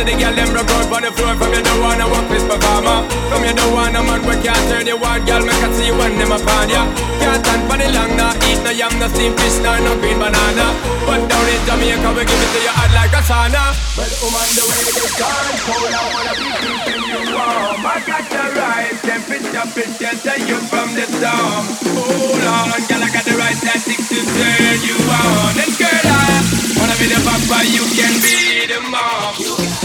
see the girl them broke out on the floor. From you don't wanna work this performer From you don't wanna man we can't turn you on. Girl, make I see you when them upon ya Can't stand for the long, nah. Eat no yam, no steam fish, no no green banana. But down in Jamaica we give it to you hard like a sauna. Well, woman, um, the way you stand cold I wanna be keeping you warm. I got the right temperature, pretend you from the storm. Hold on, girl, I got the right tactics to turn you on. And girl, I wanna be the papa, you can be the mom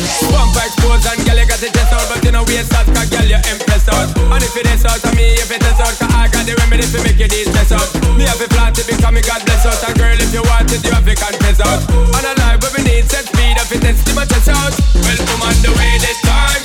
expose and girl, you got it test out, but you know waste that, cause girl, you impressed out. And if it is out of me, if it is out, cause I got the remedy to make you these mess out. Me have a plan to become a God bless out, and girl, if you want it, you have to confess out. On a life where we need set speed, if it is, my chest out. Well, come on the way this time.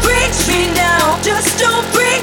Don't reach me now, just don't reach.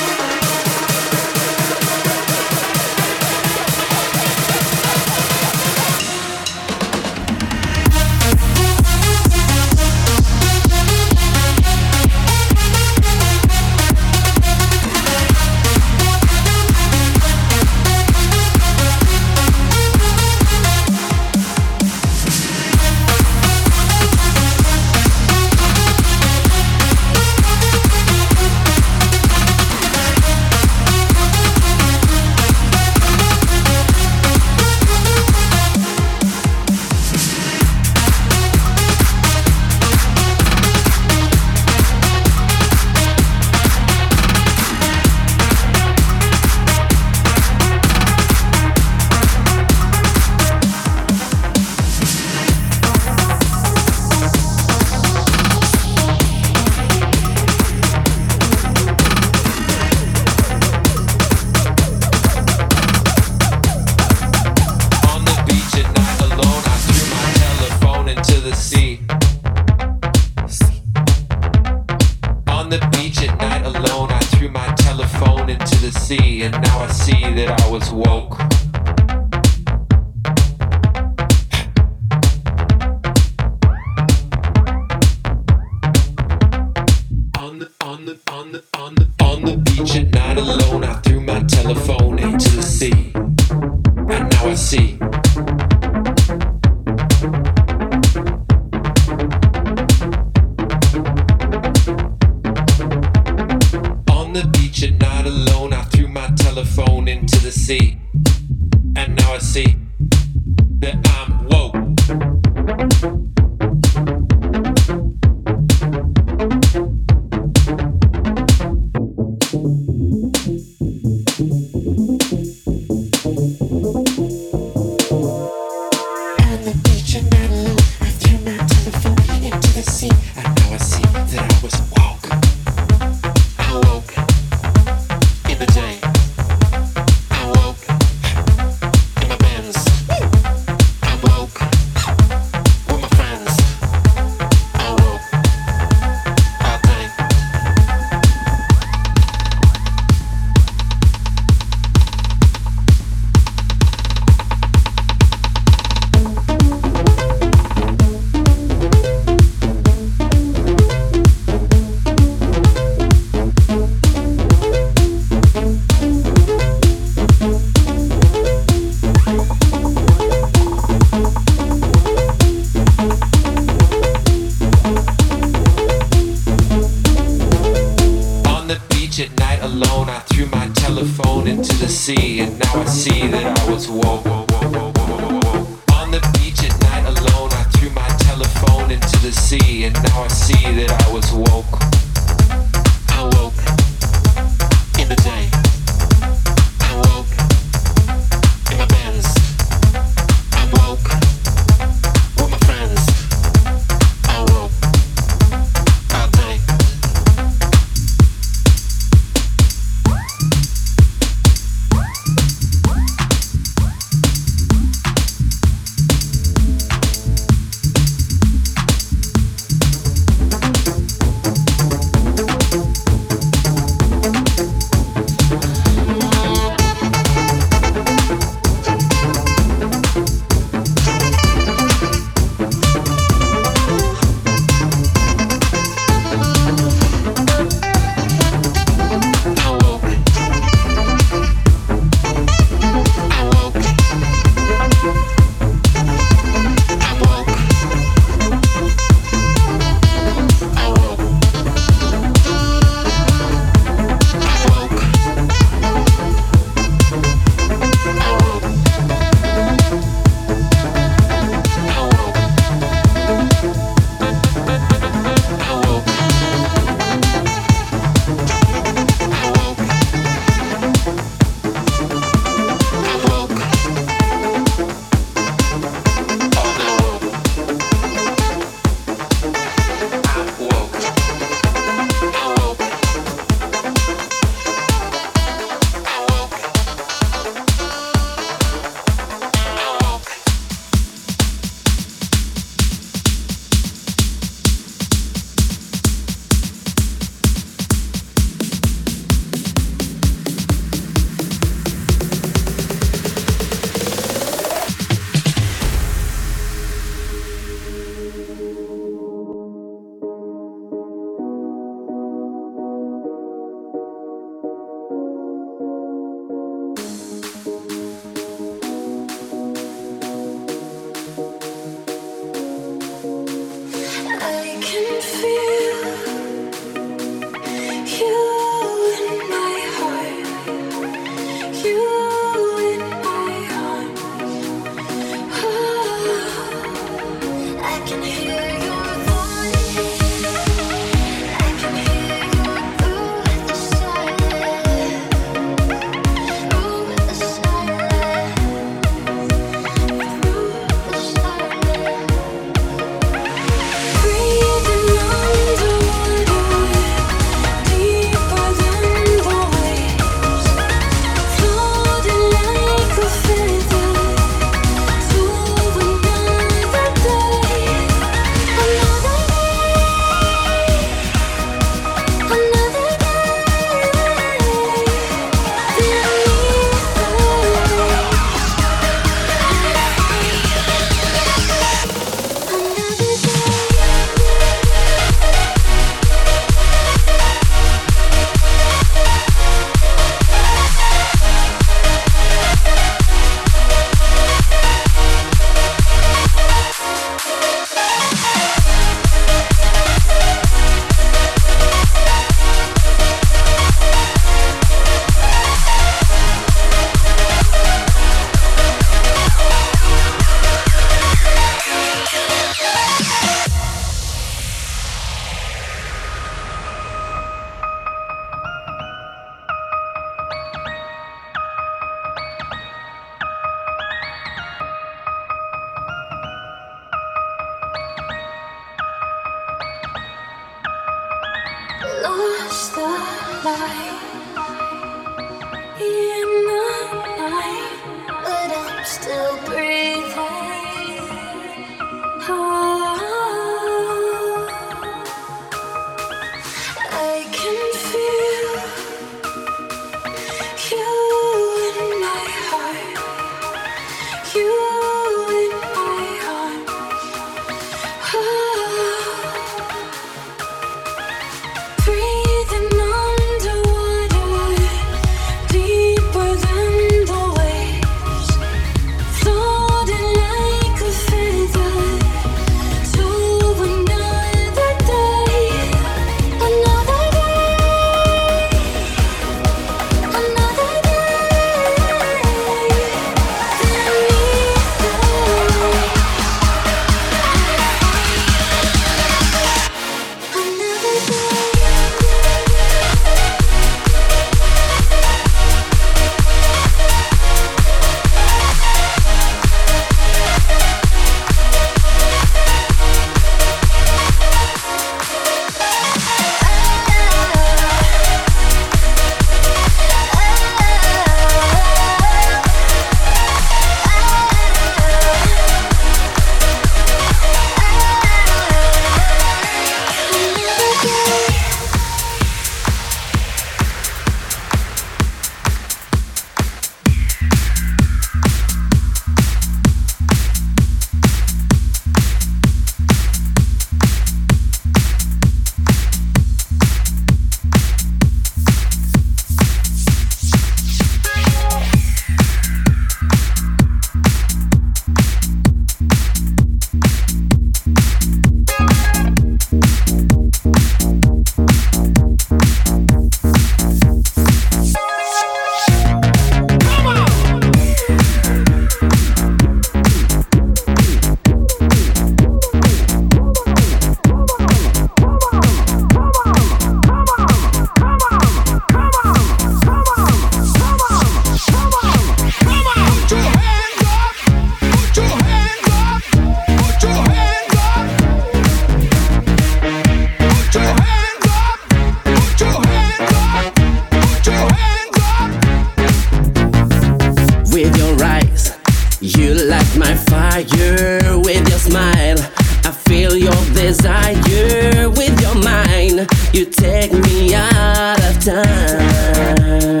take me out of time.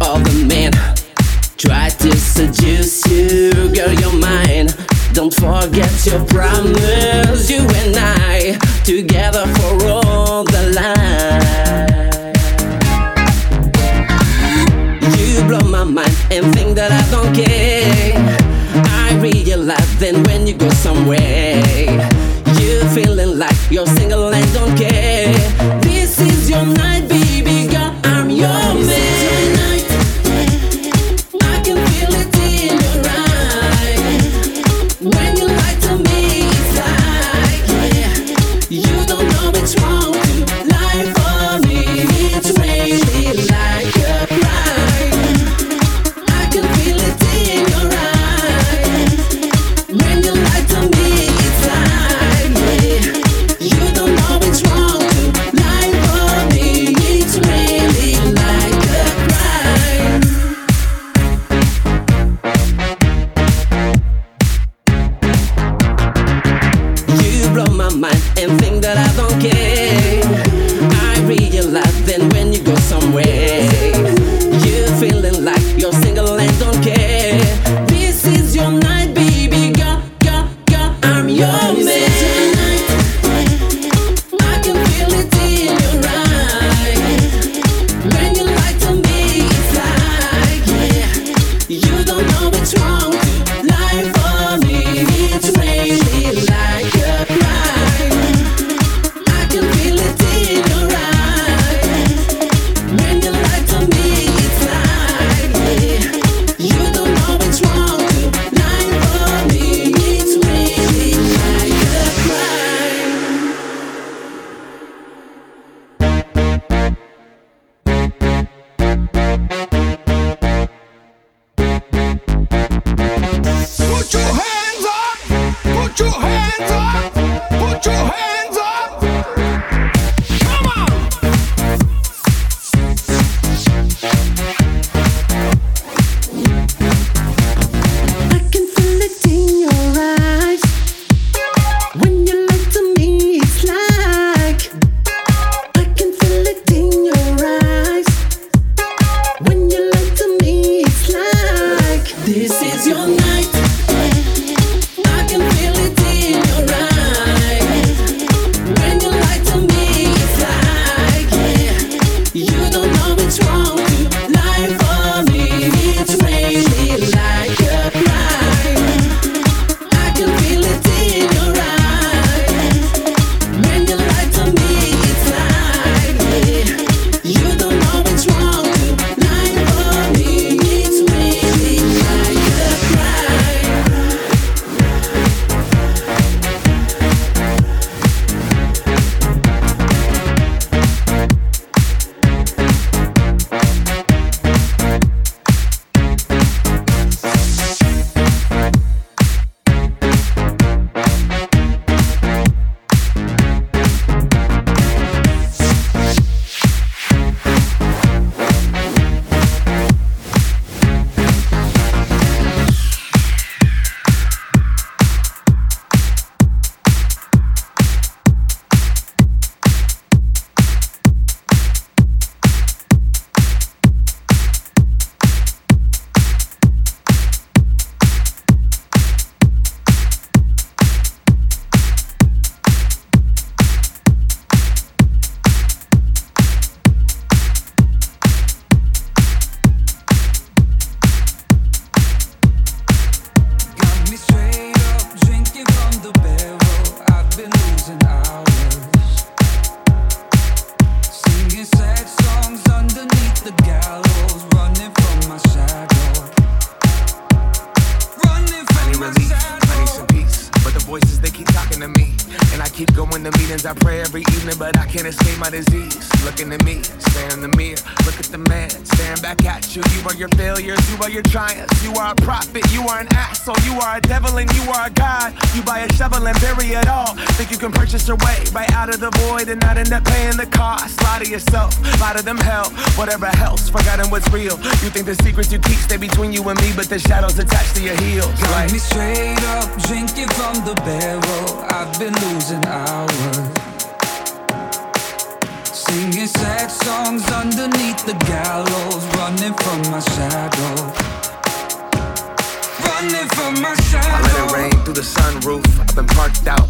All the men try to seduce you, girl, you're mine. Don't forget your promise.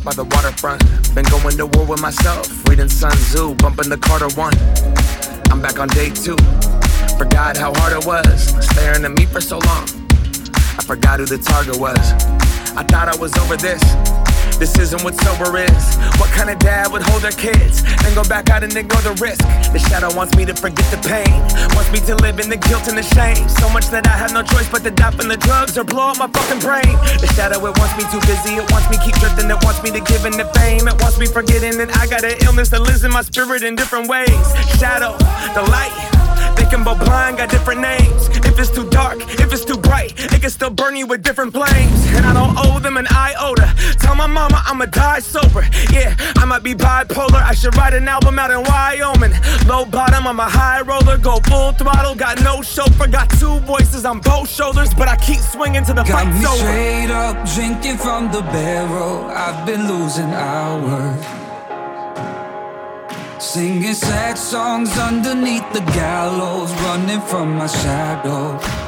By the waterfront. Been going to war with myself. Reading Sun Tzu, bumping the Carter one. I'm back on day two. Forgot how hard it was staring at me for so long. I forgot who the target was. I thought I was over this. This isn't what sober is. What kind of dad would hold their kids and go back out and ignore the risk? The shadow wants me to forget the pain, wants me to live in the guilt and the shame. So much that I have no choice but to die from the drugs or blow up my fucking brain. The shadow, it wants me too busy, it wants me keep drifting, it wants me to give in the fame, it wants me forgetting that I got an illness that lives in my spirit in different ways. Shadow, the light. Can both blind, got different names. If it's too dark, if it's too bright, it can still burn you with different flames. And I don't owe them an iota. Tell my mama I'ma die sober. Yeah, I might be bipolar. I should write an album out in Wyoming. Low bottom, I'm a high roller. Go full throttle, got no chauffeur. Got two voices on both shoulders, but I keep swinging to the got fight's me over. Straight up, drinking from the barrel. I've been losing hours. Singing sad songs underneath the gallows, running from my shadow.